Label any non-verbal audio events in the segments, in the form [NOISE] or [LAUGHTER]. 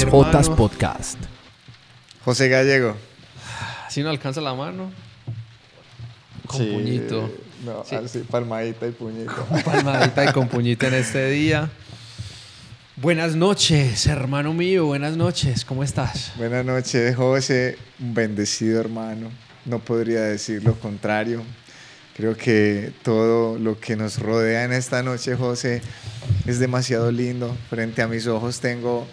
3J Podcast. José Gallego. Si no alcanza la mano, con Sí, puñito. No, Sí. así, palmadita y puñito. Palmadita y con puñito en este día. Buenas noches, hermano mío. Buenas noches. ¿Cómo estás? Buenas noches, José. Un bendecido hermano. No podría decir lo contrario. Creo que todo lo que nos rodea en esta noche, José, es demasiado lindo. Frente a mis ojos tengo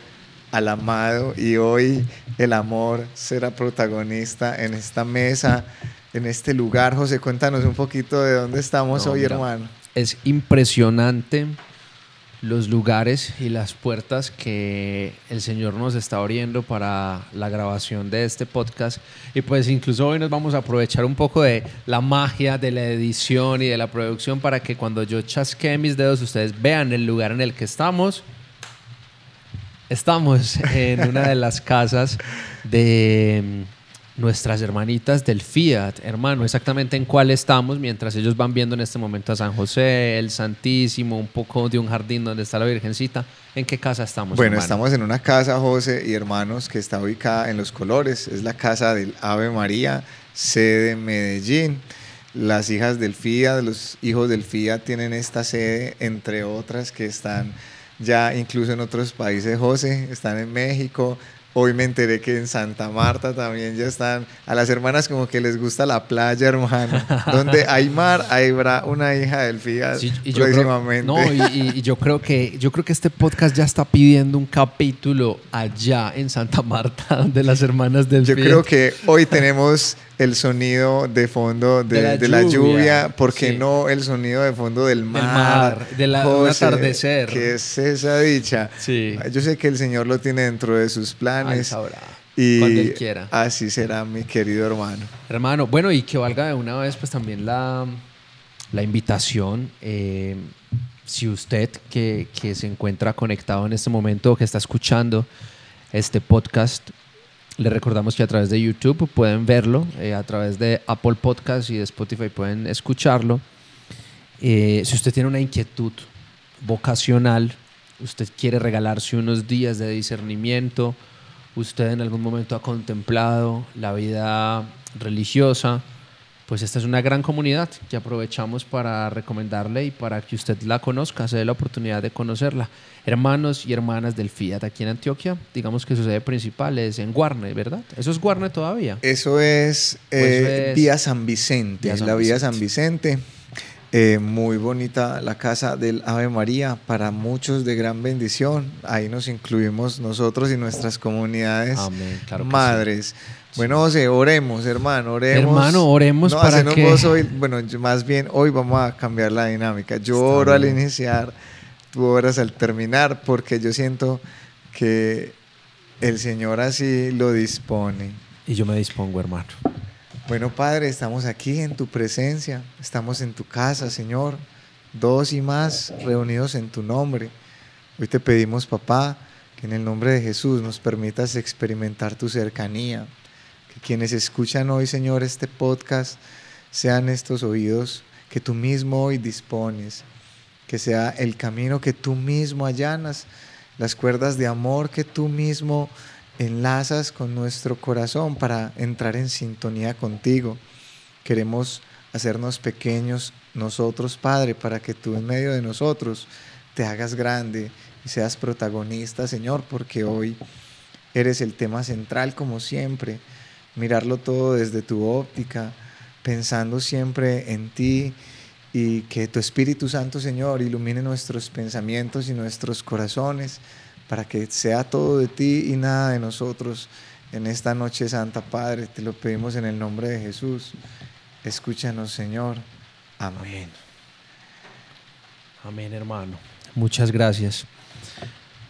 al amado y hoy el amor será protagonista en esta mesa, en este lugar. José, cuéntanos un poquito de dónde estamos No, hoy, mira. hermano. Es impresionante los lugares y las puertas que el Señor nos está abriendo para la grabación de este podcast. Y pues incluso hoy nos vamos a aprovechar un poco de la magia de la edición y de la producción para que cuando yo chasquee mis dedos ustedes vean el lugar en el que estamos. Estamos en una de las casas de mm, nuestras hermanitas del Fiat, hermano, exactamente en cuál estamos mientras ellos van viendo en este momento a San José, el Santísimo, un poco de un jardín donde está la Virgencita. ¿En qué casa estamos? Bueno, hermano? estamos en una casa, José y hermanos, que está ubicada en Los Colores. Es la casa del Ave María, sede Medellín. Las hijas del FIA, los hijos del FIA tienen esta sede, entre otras que están ya incluso en otros países, José. Están en México. Hoy me enteré que en Santa Marta también ya están. A las hermanas como que les gusta la playa, hermano. Donde hay mar, habrá una hija del FIA Sí, y yo creo, próximamente. no, y, y- yo creo que yo creo que este podcast ya está pidiendo un capítulo allá en Santa Marta [LAUGHS] de las hermanas del Yo Fiat. creo que hoy tenemos el sonido de fondo de, De la de la lluvia, lluvia, ¿por qué sí. no el sonido de fondo del mar? mar, de la- un atardecer. ¿Qué es esa dicha? Sí. Yo sé que el Señor lo tiene dentro de sus Él planes y cuando él quiera. así será mi querido hermano. Hermano, bueno, y que valga de una vez pues también la, la invitación. eh, si usted que, que se encuentra conectado en este momento que está escuchando este podcast, le recordamos que a través de YouTube pueden verlo, eh, a través de Apple Podcast y de Spotify pueden escucharlo. Eh, si usted tiene una inquietud vocacional, usted quiere regalarse unos días de discernimiento, usted en algún momento ha contemplado la vida religiosa, pues esta es una gran comunidad que aprovechamos para recomendarle y para que usted la conozca, se dé la oportunidad de conocerla. Hermanos y hermanas del Fiat aquí en Antioquia, digamos que su sede principal es en Guarne, ¿verdad? Eso es Guarne todavía. Eso es, Pues eh, es- Vía San Vicente, Vía San la Vía Vicente. San Vicente. Eh, muy bonita la casa del Ave María, para muchos de gran bendición. Ahí nos incluimos nosotros y nuestras comunidades Amén, claro madres. Bueno, José, oremos, hermano, oremos. Hermano, oremos no, para que- vos hoy, bueno, más bien hoy vamos a cambiar la dinámica. Yo Está oro al iniciar, tú oras al terminar, porque yo siento que el Señor así lo dispone. Y yo me dispongo, hermano. Bueno, Padre, estamos aquí en tu presencia, estamos en tu casa, Señor, dos y más reunidos en tu nombre. Hoy te pedimos, papá, que en el nombre de Jesús nos permitas experimentar tu cercanía, que quienes escuchan hoy, Señor, este podcast, sean estos oídos que tú mismo hoy dispones, que sea el camino que tú mismo allanas, las cuerdas de amor que tú mismo enlazas con nuestro corazón para entrar en sintonía contigo. Queremos hacernos pequeños nosotros, Padre, para que tú en medio de nosotros te hagas grande y seas protagonista, Señor, porque hoy eres el tema central como siempre, mirarlo todo desde tu óptica, pensando siempre en ti y que tu Espíritu Santo, Señor, ilumine nuestros pensamientos y nuestros corazones para que sea todo de ti y nada de nosotros en esta noche santa, Padre. Te lo pedimos en el nombre de Jesús. Escúchanos, Señor. Amén. Amén, hermano. Muchas gracias.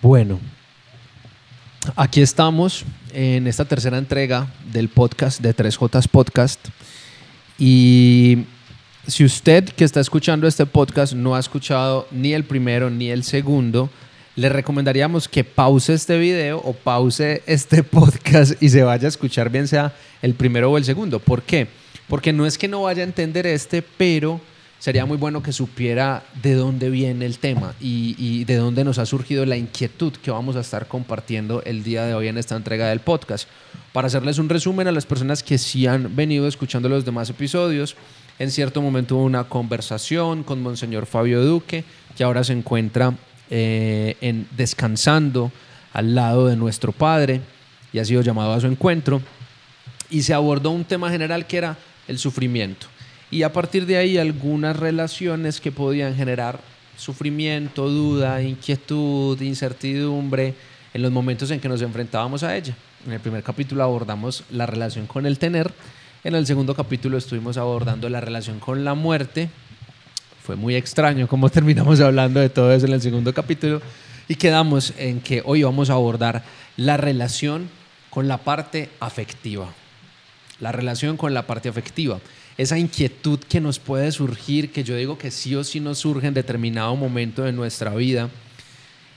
Bueno, aquí estamos en esta tercera entrega del podcast de 3J Podcast. Y si usted que está escuchando este podcast no ha escuchado ni el primero ni el segundo, le recomendaríamos que pause este video o pause este [LAUGHS] podcast y se vaya a escuchar bien sea el primero o el segundo. ¿Por qué? Porque no es que no vaya a entender este, pero sería muy bueno que supiera de dónde viene el tema y, y, de dónde nos ha surgido la inquietud que vamos a estar compartiendo el día de hoy en esta entrega del podcast. Para hacerles un resumen a las personas que sí han venido escuchando los demás episodios, en cierto momento hubo una conversación con Monseñor Fabio Duque, que ahora se encuentra eh, en, descansando al lado de nuestro Padre y ha sido llamado a su encuentro. Y se abordó un tema general que era el sufrimiento y a partir de ahí algunas relaciones que podían generar sufrimiento, duda, inquietud, incertidumbre en los momentos en que nos enfrentábamos a ella. En el primer capítulo abordamos la relación con el tener, en el segundo capítulo estuvimos abordando la relación con la muerte. Fue muy extraño cómo [LAUGHS] terminamos hablando de todo eso en el segundo capítulo y quedamos en que hoy vamos a abordar la relación con la parte afectiva. La relación con la parte afectiva esa inquietud que nos puede surgir, que yo digo que sí o sí nos surge en determinado momento de nuestra vida,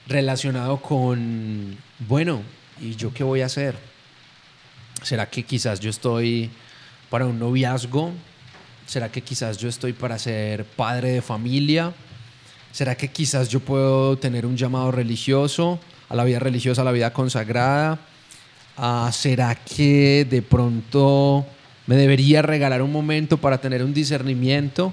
relacionado con, bueno, ¿y yo qué voy a hacer? ¿Será que quizás yo estoy para un noviazgo? ¿Será que quizás yo estoy para ser padre de familia? ¿Será que quizás yo puedo tener un llamado religioso, a la vida religiosa, a la vida consagrada? Ah, ¿Será que de pronto me debería regalar un momento para tener un discernimiento.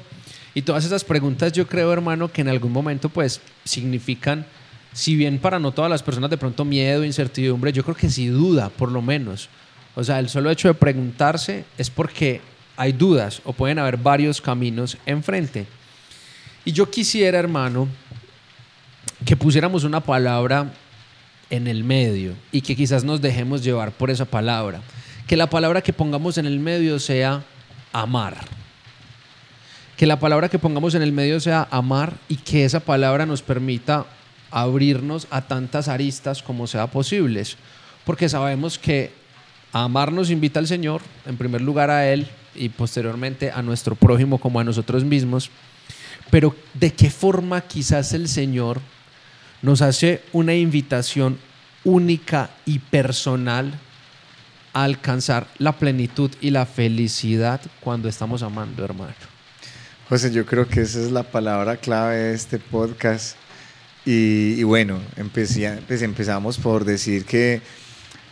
Y todas esas preguntas yo creo, hermano, que en algún momento pues significan, si bien para no todas las personas de pronto miedo, incertidumbre, yo creo que sí duda, por lo menos. O sea, el solo hecho de preguntarse es porque hay dudas o pueden haber varios caminos enfrente. Y yo quisiera, hermano, que pusiéramos una palabra en el medio y que quizás nos dejemos llevar por esa palabra que la palabra que pongamos en el medio sea amar. Que la palabra que pongamos en el medio sea amar y que esa palabra nos permita abrirnos a tantas aristas como sea posibles. Porque sabemos que amar nos invita al Señor, en primer lugar a Él y posteriormente a nuestro prójimo como a nosotros mismos. Pero de qué forma quizás el Señor nos hace una invitación única y personal alcanzar la plenitud y la felicidad cuando estamos amando, hermano. José, yo creo que esa es la palabra clave de este podcast. Y, bueno, empecé, pues empezamos por decir que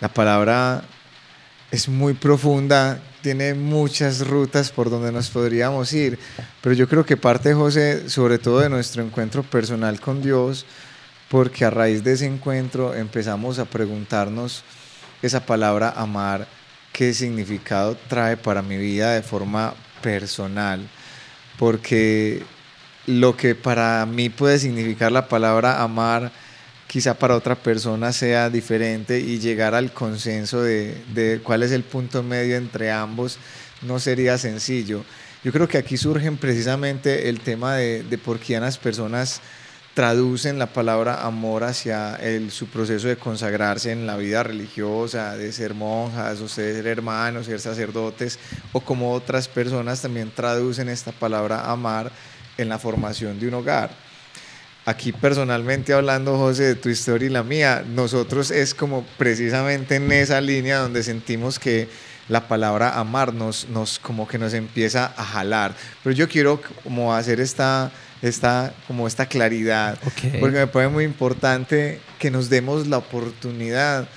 la palabra es muy profunda, tiene muchas rutas por donde nos podríamos ir, pero yo creo que parte, José, sobre todo de nuestro encuentro personal con Dios, porque a raíz de ese encuentro empezamos a preguntarnos, esa palabra amar, qué significado trae para mi vida de forma personal, porque lo que para mí puede significar la palabra amar, quizá para otra persona sea diferente y llegar al consenso de, cuál es el punto medio entre ambos no sería sencillo. Yo creo que aquí surgen precisamente el tema de, de por qué las personas traducen la palabra amor hacia el, su proceso de consagrarse en la vida religiosa, de ser monjas o ser hermanos, ser sacerdotes, o como otras personas también traducen esta palabra amar en la formación de un hogar. Aquí personalmente hablando, José, de tu historia y la mía, nosotros es como precisamente en esa línea donde sentimos que la palabra amar nos, nos como que nos empieza a jalar. Pero yo quiero como hacer esta esta, como esta claridad, porque me parece muy importante que nos demos la oportunidad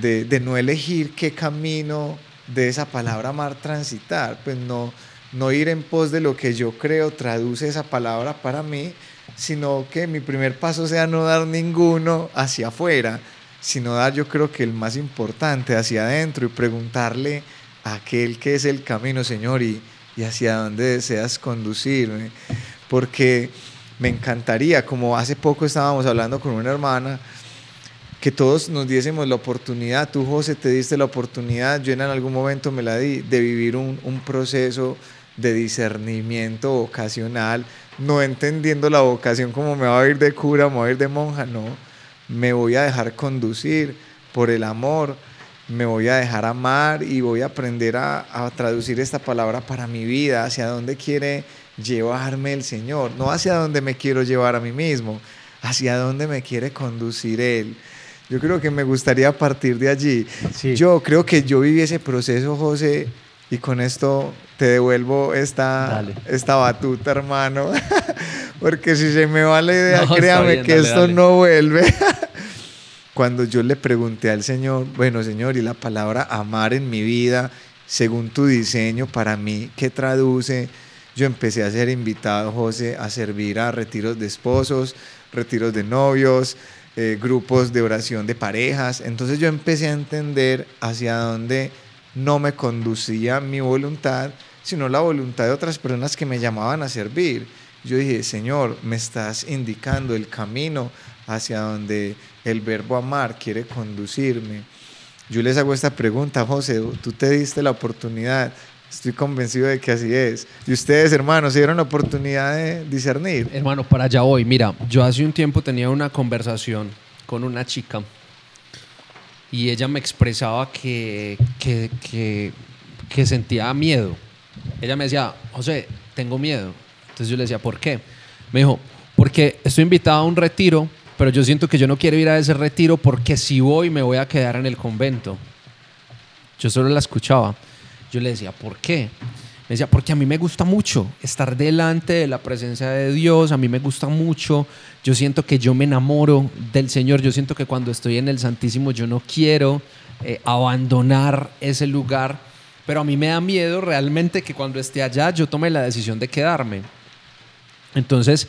de, de, no elegir qué camino de esa palabra amar transitar, pues no, no ir en pos de lo que yo creo traduce esa palabra para mí, sino que mi primer paso sea no dar ninguno hacia afuera, sino dar yo creo que el más importante hacia adentro y preguntarle a aquel que es el camino, Señor, y, y hacia dónde deseas conducirme porque me encantaría, como hace poco estábamos hablando con una hermana, que todos nos diésemos la oportunidad, tú José te diste la oportunidad, yo en algún momento me la di, de vivir un, un proceso de discernimiento vocacional, no entendiendo la vocación como me va a ir de cura, me va a ir de monja, no, me voy a dejar conducir por el amor, me voy a dejar amar y voy a aprender a, a traducir esta palabra para mi vida, hacia dónde quiere llevarme el Señor, no hacia dónde me quiero llevar a mí mismo, hacia dónde me quiere conducir Él. Yo creo que me gustaría partir de allí. Yo creo que yo viví ese proceso, José, Y con esto te devuelvo esta, esta batuta, hermano. [LAUGHS] Porque si se me va la idea, créame que esto no vuelve. [LAUGHS] Cuando yo le pregunté al Señor, bueno, Señor, y la palabra amar en mi vida, según tu diseño, para mí, ¿qué traduce? Yo empecé a ser invitado, José, a servir a retiros de esposos, retiros de novios, eh, grupos de oración de parejas. Entonces yo empecé a entender hacia dónde no me conducía mi voluntad, sino la voluntad de otras personas que me llamaban a servir. Yo dije, Señor, me estás indicando el camino hacia donde el verbo amar quiere conducirme. Yo les hago esta pregunta, José, tú te diste la oportunidad, estoy convencido de que así es. Y ustedes, hermanos, ¿se dieron la oportunidad de discernir? Hermano, para allá voy. Mira, yo hace un tiempo tenía una conversación con una chica y ella me expresaba que, que, que, sentía miedo. Ella me decía, José, tengo miedo. Entonces yo le decía, ¿por qué? Me dijo, porque estoy invitada a un retiro, pero yo siento que yo no quiero ir a ese retiro porque si voy me voy a quedar en el convento. Yo solo la escuchaba. Yo le decía, ¿por qué? Me decía, porque a mí me gusta mucho estar delante de la presencia de Dios, a mí me gusta mucho, yo siento que yo me enamoro del Señor, yo siento que cuando estoy en el Santísimo yo no quiero eh, abandonar ese lugar, pero a mí me da miedo realmente que cuando esté allá yo tome la decisión de quedarme. Entonces,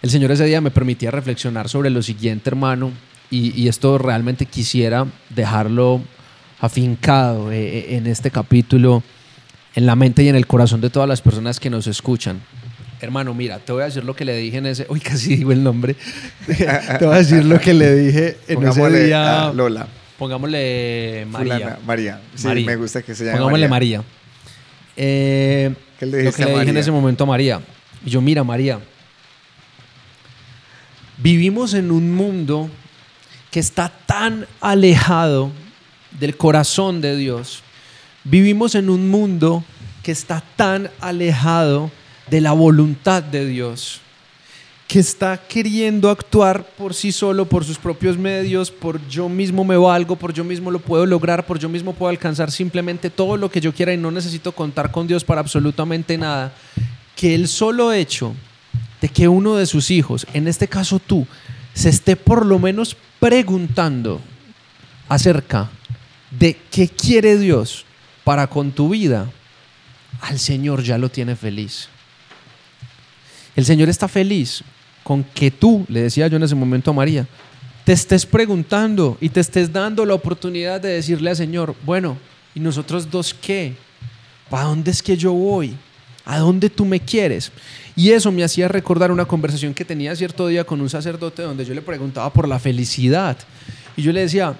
el Señor ese día me permitía reflexionar sobre lo siguiente, hermano, y, esto realmente quisiera dejarlo afincado eh, eh, en este capítulo en la mente y en el corazón de todas las personas que nos escuchan. Hermano, mira, te voy a decir lo que le dije en ese. Uy, casi digo el nombre. [LAUGHS] te voy a decir lo que le dije en ese día. Lola. Pongámosle María. María. Sí, me gusta que se llame Pongámosle María. Eh, ¿Qué le lo que le dije en ese momento a María. Y yo, mira, María, vivimos en un mundo que está tan alejado del corazón de Dios Vivimos en un mundo que está tan alejado de la voluntad de Dios, que está queriendo actuar por sí solo, por sus propios medios, por yo mismo me valgo, por yo mismo lo puedo lograr, por yo mismo puedo alcanzar simplemente todo lo que yo quiera y no necesito contar con Dios para absolutamente nada. Que el solo hecho de que uno de sus hijos, en este caso tú, se esté por lo menos preguntando acerca de qué quiere Dios, para con tu vida, al Señor ya lo tiene feliz. El Señor está feliz con que tú, le decía yo en ese momento a María, te estés preguntando y te estés dando la oportunidad de decirle al Señor, bueno, ¿y nosotros dos qué? ¿Para dónde es que yo voy? ¿A dónde tú me quieres? Y eso me hacía recordar una conversación que tenía cierto día con un sacerdote donde yo le preguntaba por la felicidad. Y yo le decía,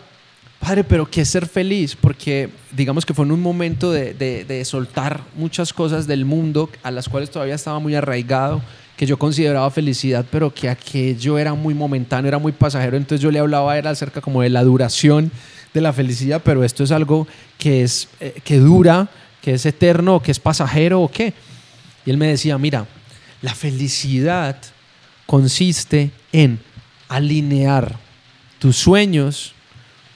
Padre, pero ¿qué es ser feliz? Porque digamos que fue en un momento de, soltar muchas cosas del mundo a las cuales todavía estaba muy arraigado, que yo consideraba felicidad, pero que aquello era muy momentáneo, era muy pasajero. Entonces yo le hablaba era acerca como de la duración de la felicidad, pero esto es algo que, es, eh, que dura, que es eterno, que es pasajero o qué. Y él me decía, mira, la felicidad consiste en alinear tus sueños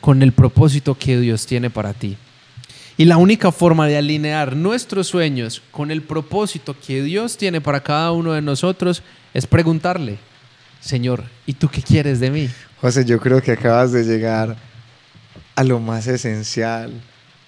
con el propósito que Dios tiene para ti. Y la única forma de alinear nuestros sueños con el propósito que Dios tiene para cada uno de nosotros es preguntarle, Señor, ¿y tú qué quieres de mí? José, yo creo que acabas de llegar a lo más esencial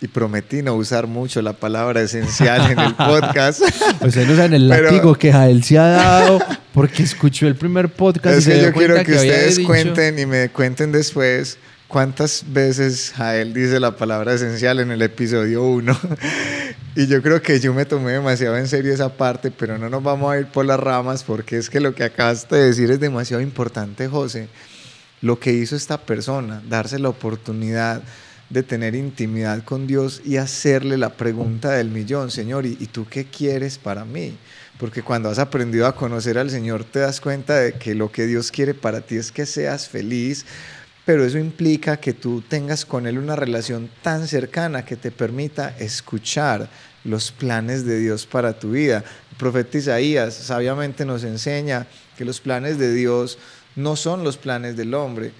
y prometí no usar mucho la palabra esencial en el podcast. [LAUGHS] Pues ahí no saben el látigo que Jael se ha dado porque escuchó el primer podcast. Es que yo quiero que, ustedes cuenten y me cuenten después ¿Cuántas veces Jael dice la palabra esencial en el episodio 1? [LAUGHS] y yo creo que yo me tomé demasiado en serio esa parte, pero no nos vamos a ir por las ramas porque es que lo que acabaste de decir es demasiado importante, José. Lo que hizo esta persona, darse la oportunidad de tener intimidad con Dios y hacerle la pregunta del millón, Señor, ¿y, tú qué quieres para mí? Porque cuando has aprendido a conocer al Señor te das cuenta de que lo que Dios quiere para ti es que seas feliz, pero eso implica que tú tengas con Él una relación tan cercana que te permita escuchar los planes de Dios para tu vida. El profeta Isaías sabiamente nos enseña que los planes de Dios no son los planes del hombre.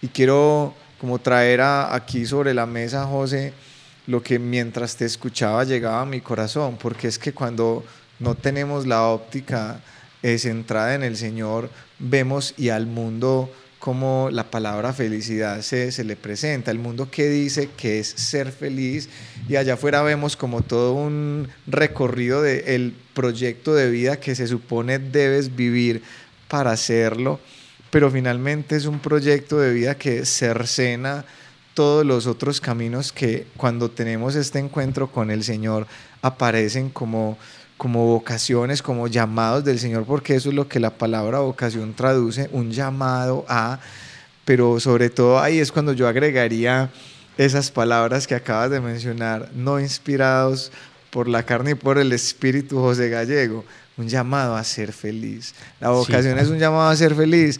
Y quiero como traer aquí sobre la mesa, José, lo que mientras te escuchaba llegaba a mi corazón, porque es que cuando no tenemos la óptica eh, centrada en el Señor, vemos y al mundo como la palabra felicidad se, se, le presenta, el mundo que dice que es ser feliz y allá afuera vemos como todo un recorrido del proyecto de vida que se supone debes vivir para hacerlo, pero finalmente es un proyecto de vida que cercena todos los otros caminos que cuando tenemos este encuentro con el Señor aparecen como como vocaciones, como llamados del Señor, porque eso es lo que la palabra vocación traduce, un llamado a, pero sobre todo ahí es cuando yo agregaría esas palabras que acabas de mencionar, no inspirados por la carne y por el espíritu José Gallego, un llamado a ser feliz. La vocación es un llamado a ser feliz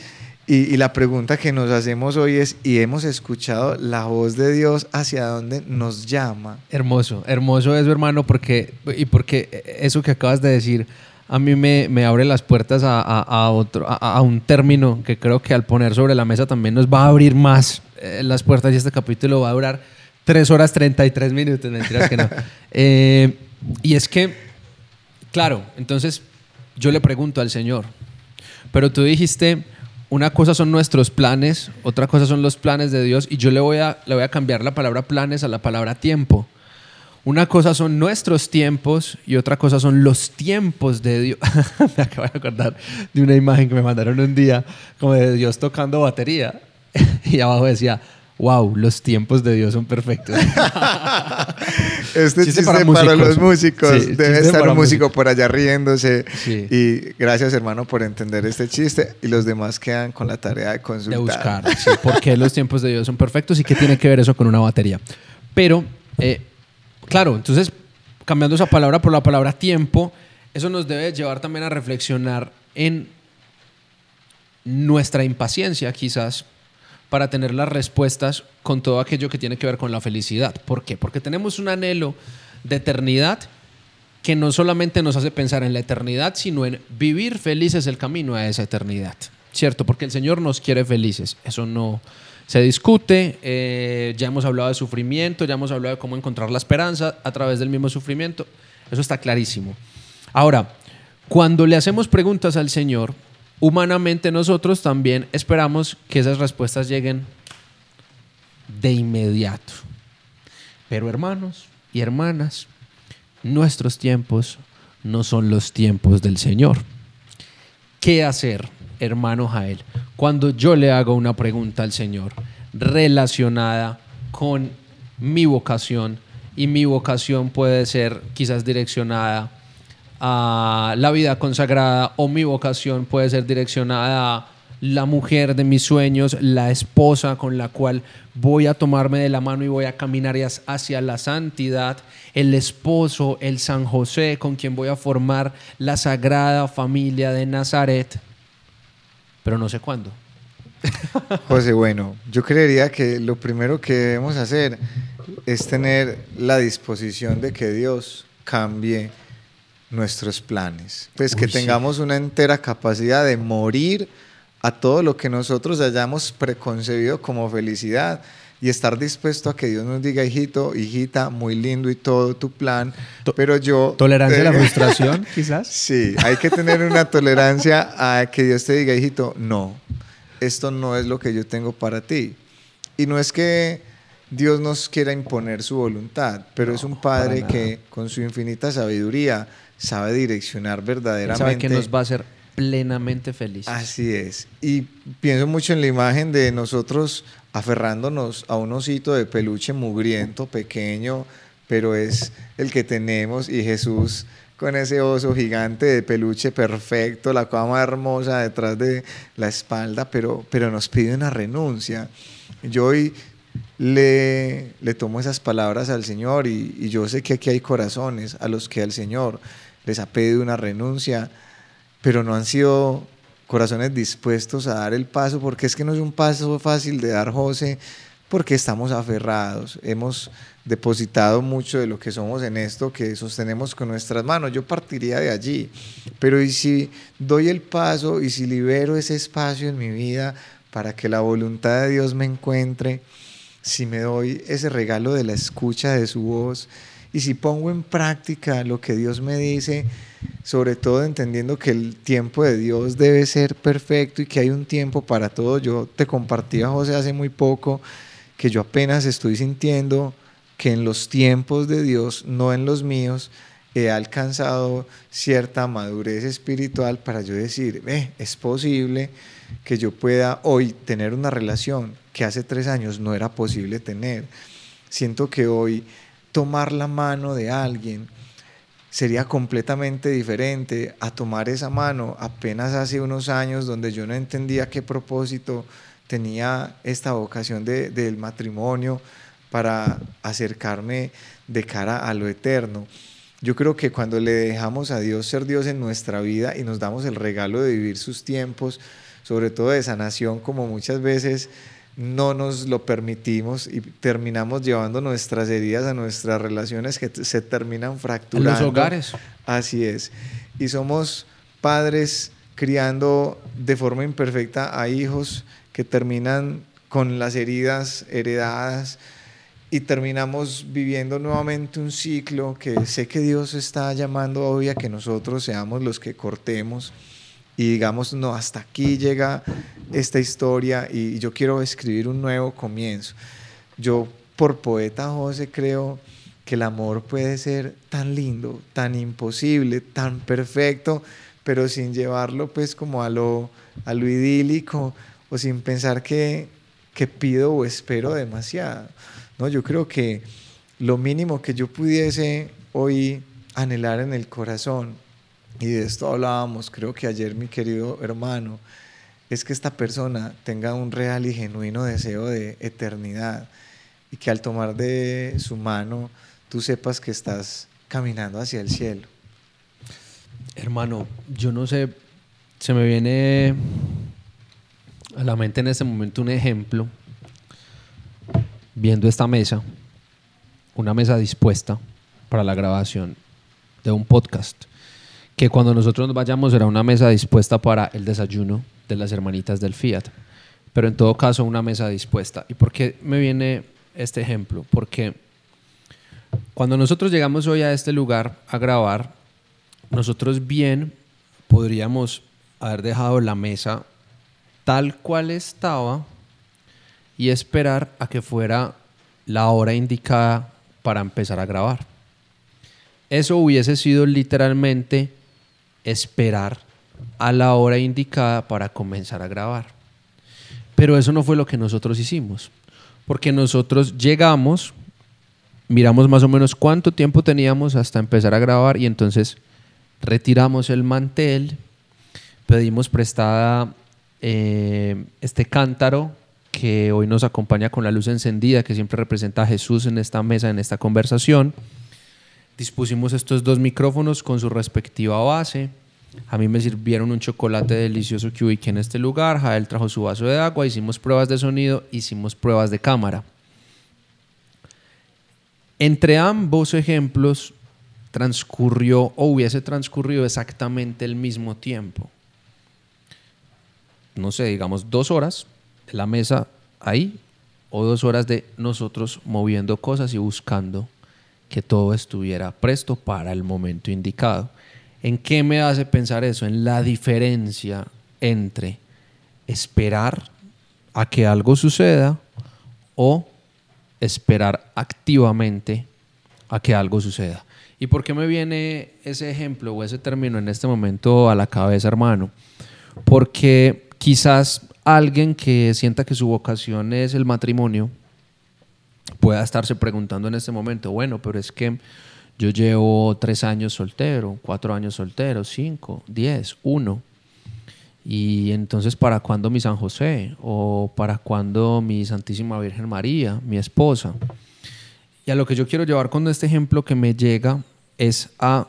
y, la pregunta que nos hacemos hoy es, ¿y hemos escuchado la voz de Dios hacia dónde nos llama? Hermoso, hermoso eso, hermano, porque, y porque eso que acabas de decir a mí me, me abre las puertas a, a, otro, a, un término que creo que al poner sobre la mesa también nos va a abrir más eh, las puertas y este capítulo va a durar 3 horas 33 minutos, mentiras que no. [LAUGHS] Eh, y es que, claro, entonces yo le pregunto al Señor, pero tú dijiste una cosa son nuestros planes, otra cosa son los planes de Dios y yo le voy a, le voy a cambiar la palabra planes a la palabra tiempo. Una cosa son nuestros tiempos y otra cosa son los tiempos de Dios. [LAUGHS] me acabo de acordar de una imagen que me mandaron un día como de Dios tocando batería [LAUGHS] y abajo decía wow, los tiempos de Dios son perfectos. [LAUGHS] este chiste, para, los músicos. Debe estar un músico por allá riéndose. Y gracias, hermano, por entender este chiste. Y los demás quedan con la tarea de consultar. De buscar, por qué los tiempos de Dios son perfectos y qué tiene que ver eso con una batería. Pero, eh, claro, entonces, cambiando esa palabra por la palabra tiempo, eso nos debe llevar también a reflexionar en nuestra impaciencia, quizás, para tener las respuestas con todo aquello que tiene que ver con la felicidad. ¿Por qué? Porque tenemos un anhelo de eternidad que no solamente nos hace pensar en la eternidad, sino en vivir felices el camino a esa eternidad. ¿Cierto? Porque el Señor nos quiere felices. Eso no se discute. Eh, ya hemos hablado de sufrimiento, ya hemos hablado de cómo encontrar la esperanza a través del mismo sufrimiento. Eso está clarísimo. Ahora, cuando le hacemos preguntas al Señor, humanamente nosotros también esperamos que esas respuestas lleguen de inmediato. Pero hermanos y hermanas, nuestros tiempos no son los tiempos del Señor. ¿Qué hacer, hermano Jael, cuando yo le hago una pregunta al Señor relacionada con mi vocación y mi vocación puede ser quizás direccionada a la vida consagrada o mi vocación puede ser direccionada a la mujer de mis sueños, la esposa con la cual voy a tomarme de la mano y voy a caminar hacia la santidad, el esposo, el San José con quien voy a formar la sagrada familia de Nazaret, pero no sé cuándo. [LAUGHS] José, bueno, yo creería que lo primero que debemos hacer es tener la disposición de que Dios cambie nuestros planes. Pues que tengamos una entera capacidad de morir a todo lo que nosotros hayamos preconcebido como felicidad y estar dispuesto a que Dios nos diga, hijito, hijita, muy lindo y todo tu plan, pero yo... Tolerancia a la frustración, [LAUGHS] quizás. Sí, hay que tener una tolerancia a que Dios te diga, hijito, no, esto no es lo que yo tengo para ti. Y no es que Dios nos quiera imponer su voluntad, pero es un Padre que con su infinita sabiduría sabe direccionar verdaderamente. Sabe que nos va a hacer plenamente felices. Así es. Y pienso mucho en la imagen de nosotros aferrándonos a un osito de peluche mugriento, pequeño, pero es el que tenemos y Jesús con ese oso gigante de peluche perfecto, la cama hermosa detrás de la espalda, pero, pero nos pide una renuncia. Yo hoy le, le tomo esas palabras al Señor y, yo sé que aquí hay corazones a los que al Señor les ha pedido una renuncia, pero no han sido corazones dispuestos a dar el paso, porque es que no es un paso fácil de dar, José, porque estamos aferrados, hemos depositado mucho de lo que somos en esto que sostenemos con nuestras manos. Yo partiría de allí, pero ¿y si doy el paso y si libero ese espacio en mi vida para que la voluntad de Dios me encuentre? Si me doy ese regalo de la escucha de su voz y si pongo en práctica lo que Dios me dice, sobre todo entendiendo que el tiempo de Dios debe ser perfecto y que hay un tiempo para todo. Yo te compartía, José, hace muy poco que yo apenas estoy sintiendo que en los tiempos de Dios, no en los míos, he alcanzado cierta madurez espiritual para yo decir, es posible que yo pueda hoy tener una relación que hace tres años no era posible tener. Siento que hoy tomar la mano de alguien sería completamente diferente a tomar esa mano apenas hace unos años donde yo no entendía qué propósito tenía esta vocación del matrimonio para acercarme de cara a lo eterno. Yo creo que cuando le dejamos a Dios ser Dios en nuestra vida y nos damos el regalo de vivir sus tiempos, sobre todo de sanación, como muchas veces no nos lo permitimos y terminamos llevando nuestras heridas a nuestras relaciones que se terminan fracturando. En los hogares. Así es. Y somos padres criando de forma imperfecta a hijos que terminan con las heridas heredadas y terminamos viviendo nuevamente un ciclo que sé que Dios está llamando hoy a que nosotros seamos los que cortemos y digamos, no, hasta aquí llega esta historia y yo quiero escribir un nuevo comienzo. Yo por poeta José creo que el amor puede ser tan lindo, tan imposible, tan perfecto, pero sin llevarlo pues como a lo, a lo idílico o sin pensar que, que pido o espero demasiado. No, yo creo que lo mínimo que yo pudiese hoy anhelar en el corazón y de esto hablábamos, creo que ayer mi querido hermano, es que esta persona tenga un real y genuino deseo de eternidad y que al tomar de su mano tú sepas que estás caminando hacia el cielo. Hermano, yo no sé, se me viene a la mente en este momento un ejemplo, viendo esta mesa, una mesa dispuesta para la grabación de un podcast que cuando nosotros nos vayamos será una mesa dispuesta para el desayuno de las hermanitas del Fiat. Pero en todo caso, una mesa dispuesta. ¿Y por qué me viene este ejemplo? Porque cuando nosotros llegamos hoy a este lugar a grabar, nosotros bien podríamos haber dejado la mesa tal cual estaba y esperar a que fuera la hora indicada para empezar a grabar. Eso hubiese sido literalmente esperar a la hora indicada para comenzar a grabar. Pero eso no fue lo que nosotros hicimos, porque nosotros llegamos, miramos más o menos cuánto tiempo teníamos hasta empezar a grabar y entonces retiramos el mantel, pedimos prestada eh, este cántaro que hoy nos acompaña con la luz encendida, que siempre representa a Jesús en esta mesa, en esta conversación dispusimos estos dos micrófonos con su respectiva base. A mí me sirvieron un chocolate delicioso que ubiqué en este lugar. Jael trajo su vaso de agua. Hicimos pruebas de sonido, hicimos pruebas de cámara. Entre ambos ejemplos transcurrió o hubiese transcurrido exactamente el mismo tiempo. No sé, digamos dos horas la mesa ahí o dos horas de nosotros moviendo cosas y buscando que todo estuviera presto para el momento indicado. ¿En qué me hace pensar eso? En la diferencia entre esperar a que algo suceda o esperar activamente a que algo suceda. ¿Y por qué me viene ese ejemplo o ese término en este momento a la cabeza, hermano? Porque quizás alguien que sienta que su vocación es el matrimonio, pueda estarse preguntando en este momento, bueno, pero es que yo llevo tres años soltero, cuatro años soltero, cinco, diez, uno. Y entonces, ¿para cuándo mi San José? ¿O para cuándo mi Santísima Virgen María, mi esposa? Y a lo que yo quiero llevar con este ejemplo que me llega es a,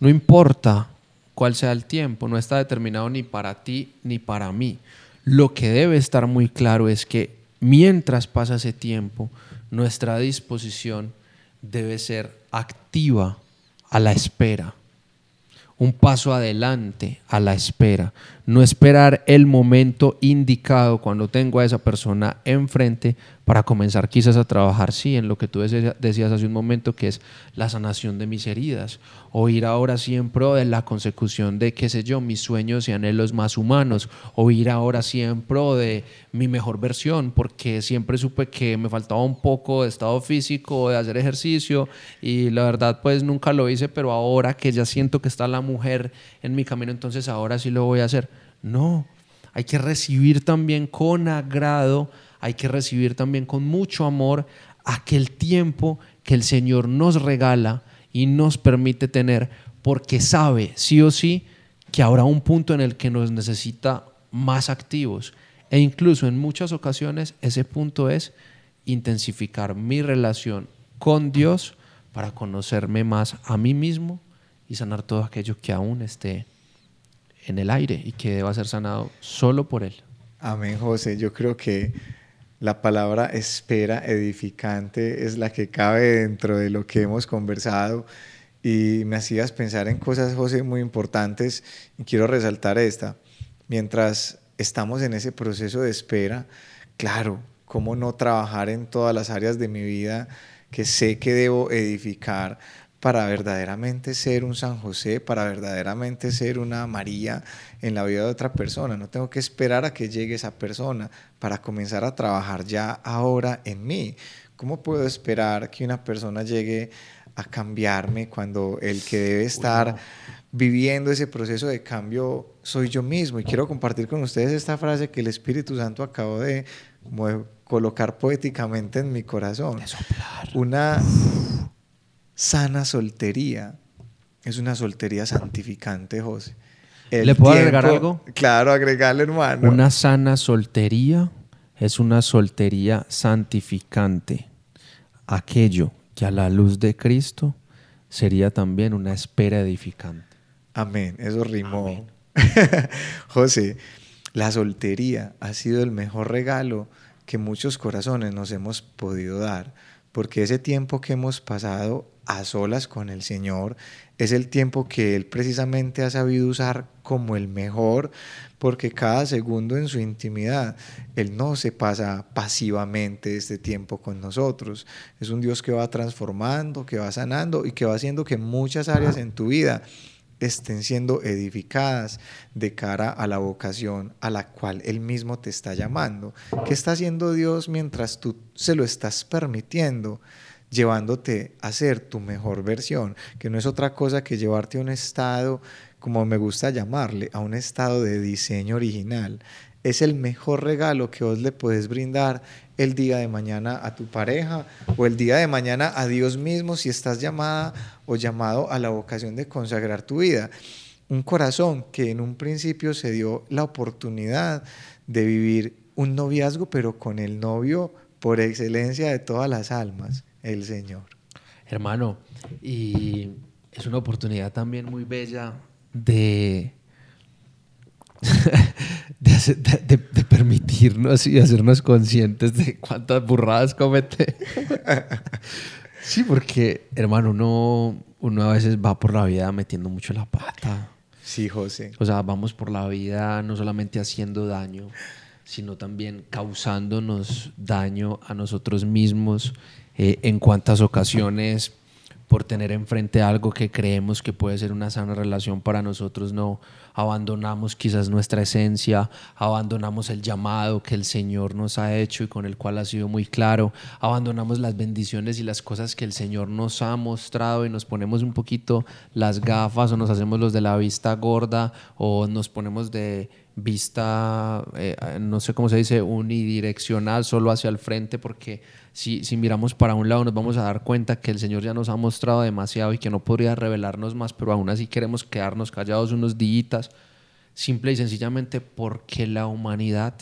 no importa cuál sea el tiempo, no está determinado ni para ti ni para mí. Lo que debe estar muy claro es que mientras pasa ese tiempo, nuestra disposición debe ser activa a la espera, un paso adelante a la espera, no esperar el momento indicado cuando tengo a esa persona enfrente para comenzar quizás a trabajar, sí, en lo que tú decías hace un momento, que es la sanación de mis heridas, o ir ahora sí en pro de la consecución de, qué sé yo, mis sueños y anhelos más humanos, o ir ahora sí en pro de mi mejor versión, porque siempre supe que me faltaba un poco de estado físico, de hacer ejercicio, y la verdad pues nunca lo hice, pero ahora que ya siento que está la mujer en mi camino, entonces ahora sí lo voy a hacer. No, hay que recibir también con agrado hay que recibir también con mucho amor aquel tiempo que el Señor nos regala y nos permite tener, porque sabe sí o sí que habrá un punto en el que nos necesita más activos. E incluso en muchas ocasiones ese punto es intensificar mi relación con Dios para conocerme más a mí mismo y sanar todo aquello que aún esté en el aire y que deba ser sanado solo por Él. Amén, José. Yo creo que la palabra espera edificante es la que cabe dentro de lo que hemos conversado y me hacías pensar en cosas, José, muy importantes y quiero resaltar esta. Mientras estamos en ese proceso de espera, claro, ¿cómo no trabajar en todas las áreas de mi vida que sé que debo edificar para verdaderamente ser un San José, para verdaderamente ser una María en la vida de otra persona. No tengo que esperar a que llegue esa persona para comenzar a trabajar ya ahora en mí. ¿Cómo puedo esperar que una persona llegue a cambiarme cuando el que debe estar viviendo ese proceso de cambio soy yo mismo? Y quiero compartir con ustedes esta frase que el Espíritu Santo acabó de colocar poéticamente en mi corazón. Una sana soltería es una soltería santificante, José. ¿Le puedo agregar algo? Claro, agregarle, hermano. Una sana soltería es una soltería santificante. Aquello que a la luz de Cristo sería también una espera edificante. Amén, eso rimó. [LAUGHS] José, la soltería ha sido el mejor regalo que muchos corazones nos hemos podido dar, porque ese tiempo que hemos pasado a solas con el Señor es el tiempo que Él precisamente ha sabido usar como el mejor, porque cada segundo en su intimidad, Él no se pasa pasivamente este tiempo con nosotros. Es un Dios que va transformando, que va sanando y que va haciendo que muchas áreas en tu vida estén siendo edificadas de cara a la vocación a la cual Él mismo te está llamando. ¿Qué está haciendo Dios mientras tú se lo estás permitiendo? Llevándote a ser tu mejor versión, que no es otra cosa que llevarte a un estado, como me gusta llamarle, a un estado de diseño original. Es el mejor regalo que vos le puedes brindar el día de mañana a tu pareja o el día de mañana a Dios mismo si estás llamada o llamado a la vocación de consagrar tu vida. Un corazón que en un principio se dio la oportunidad de vivir un noviazgo, pero con el novio por excelencia de todas las almas, el Señor. Hermano, y es una oportunidad también muy bella de, [LAUGHS] de, permitirnos y hacernos conscientes de cuántas burradas comete. [LAUGHS] sí, porque, hermano, uno, uno a veces va por la vida metiendo mucho la pata. Sí, José. O sea, vamos por la vida no solamente haciendo daño, sino también causándonos daño a nosotros mismos eh, en cuántas ocasiones por tener enfrente algo que creemos que puede ser una sana relación para nosotros, no. Abandonamos quizás nuestra esencia, abandonamos el llamado que el Señor nos ha hecho y con el cual ha sido muy claro, abandonamos las bendiciones y las cosas que el Señor nos ha mostrado y nos ponemos un poquito las gafas o nos hacemos los de la vista gorda o nos ponemos de vista, eh, no sé cómo se dice, unidireccional, solo hacia el frente porque si, si miramos para un lado nos vamos a dar cuenta que el Señor ya nos ha mostrado demasiado y que no podría revelarnos más, pero aún así queremos quedarnos callados unos días, simple y sencillamente porque la humanidad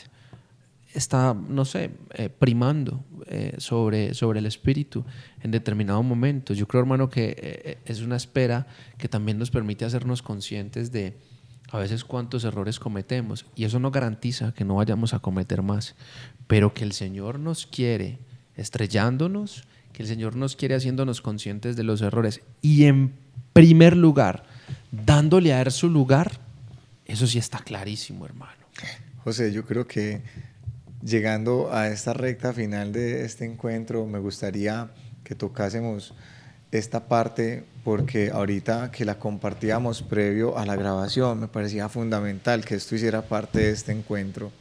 está, no sé, eh, primando eh, sobre, sobre el espíritu en determinado momento. Yo creo, hermano, que eh, es una espera que también nos permite hacernos conscientes de a veces cuántos errores cometemos y eso no garantiza que no vayamos a cometer más, pero que el Señor nos quiere estrellándonos, que el Señor nos quiere haciéndonos conscientes de los errores y en primer lugar, dándole a Él su lugar, eso sí está clarísimo, hermano. José, yo creo que llegando a esta recta final de este encuentro, me gustaría que tocásemos esta parte porque ahorita que la compartíamos previo a la grabación me parecía fundamental que esto hiciera parte de este encuentro.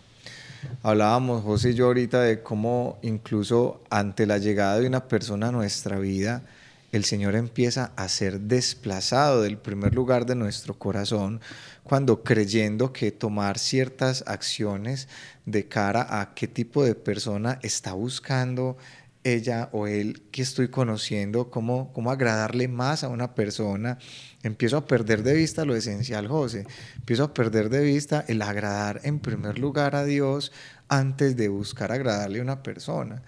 Hablábamos José y yo ahorita de cómo incluso ante la llegada de una persona a nuestra vida, el Señor empieza a ser desplazado del primer lugar de nuestro corazón cuando creyendo que tomar ciertas acciones de cara a qué tipo de persona está buscando ella o él que estoy conociendo, cómo, cómo agradarle más a una persona, empiezo a perder de vista lo esencial, José. Empiezo a perder de vista el agradar en primer lugar a Dios antes de buscar agradarle a una persona.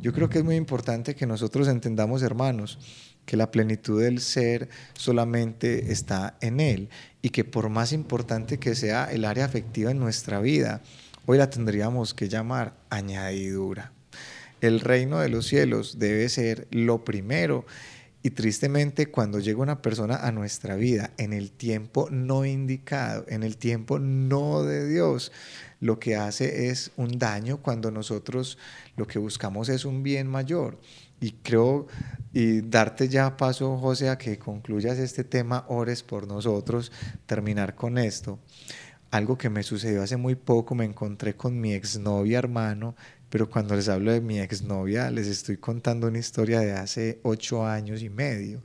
Yo creo que es muy importante que nosotros entendamos, hermanos, que la plenitud del ser solamente está en Él y que por más importante que sea el área afectiva en nuestra vida, hoy la tendríamos que llamar añadidura. El reino de los cielos debe ser lo primero y tristemente cuando llega una persona a nuestra vida en el tiempo no indicado, en el tiempo no de Dios, lo que hace es un daño cuando nosotros lo que buscamos es un bien mayor. Y creo, y darte ya paso, José, a que concluyas este tema, ores por nosotros, terminar con esto. Algo que me sucedió hace muy poco, me encontré con mi exnovia hermano, pero cuando les hablo de mi exnovia, les estoy contando una historia de hace ocho años y medio.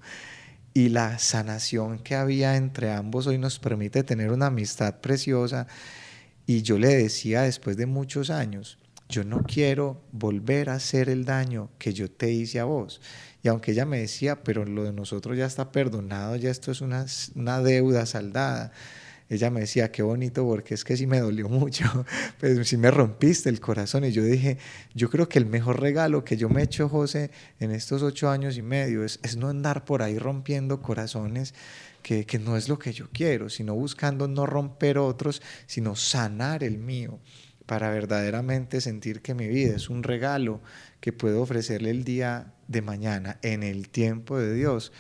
Y la sanación que había entre ambos hoy nos permite tener una amistad preciosa. Y yo le decía después de muchos años, yo no quiero volver a hacer el daño que yo te hice a vos. Y aunque ella me decía, pero lo de nosotros ya está perdonado, ya esto es una, una deuda saldada. Ella me decía, qué bonito, porque es que sí me dolió [LAUGHS] mucho, pues sí me rompiste el corazón. Y yo dije, yo creo que el mejor regalo que yo me he hecho, José, en estos ocho años y medio, es, es no andar por ahí rompiendo corazones, que, que no es lo que yo quiero, sino buscando no romper otros, sino sanar el mío para verdaderamente sentir que mi vida es un regalo que puedo ofrecerle el día de mañana en el tiempo de Dios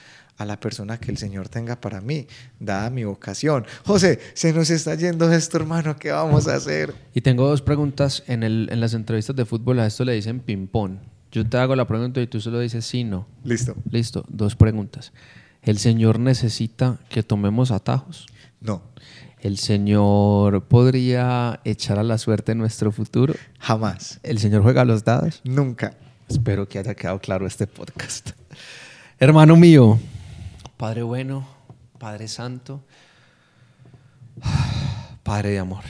a la persona que el Señor tenga para mí, dada mi vocación. José, se nos está yendo esto, hermano, ¿qué vamos a hacer? Y tengo dos preguntas en, el, en las entrevistas de fútbol, a esto le dicen ping-pong. Yo te hago la pregunta y tú solo dices sí, no. Listo. Listo, dos preguntas. ¿El Señor necesita que tomemos atajos? No. ¿El Señor podría echar a la suerte nuestro futuro? Jamás. ¿El Señor juega a los dados? Nunca. Espero que haya quedado claro este podcast. Hermano mío, Padre bueno, Padre santo, [SIGHS] Padre de amor,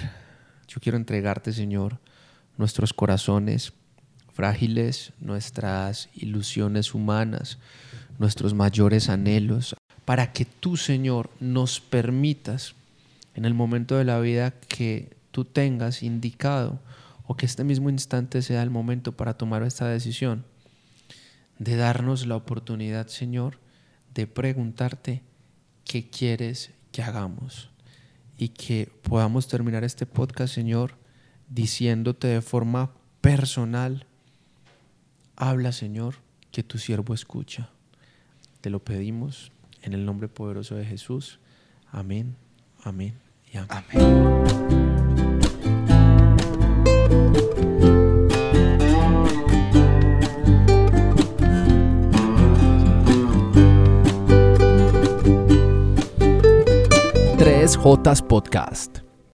yo quiero entregarte, Señor, nuestros corazones frágiles, nuestras ilusiones humanas, nuestros mayores anhelos, para que tú, Señor, nos permitas en el momento de la vida que tú tengas indicado o que este mismo instante sea el momento para tomar esta decisión, de darnos la oportunidad, Señor, de preguntarte qué quieres que hagamos y que podamos terminar este podcast, Señor, diciéndote de forma personal, habla, Señor, que tu siervo escucha. Te lo pedimos en el nombre poderoso de Jesús. Amén. Amén y amén. amén. Jotas Podcast.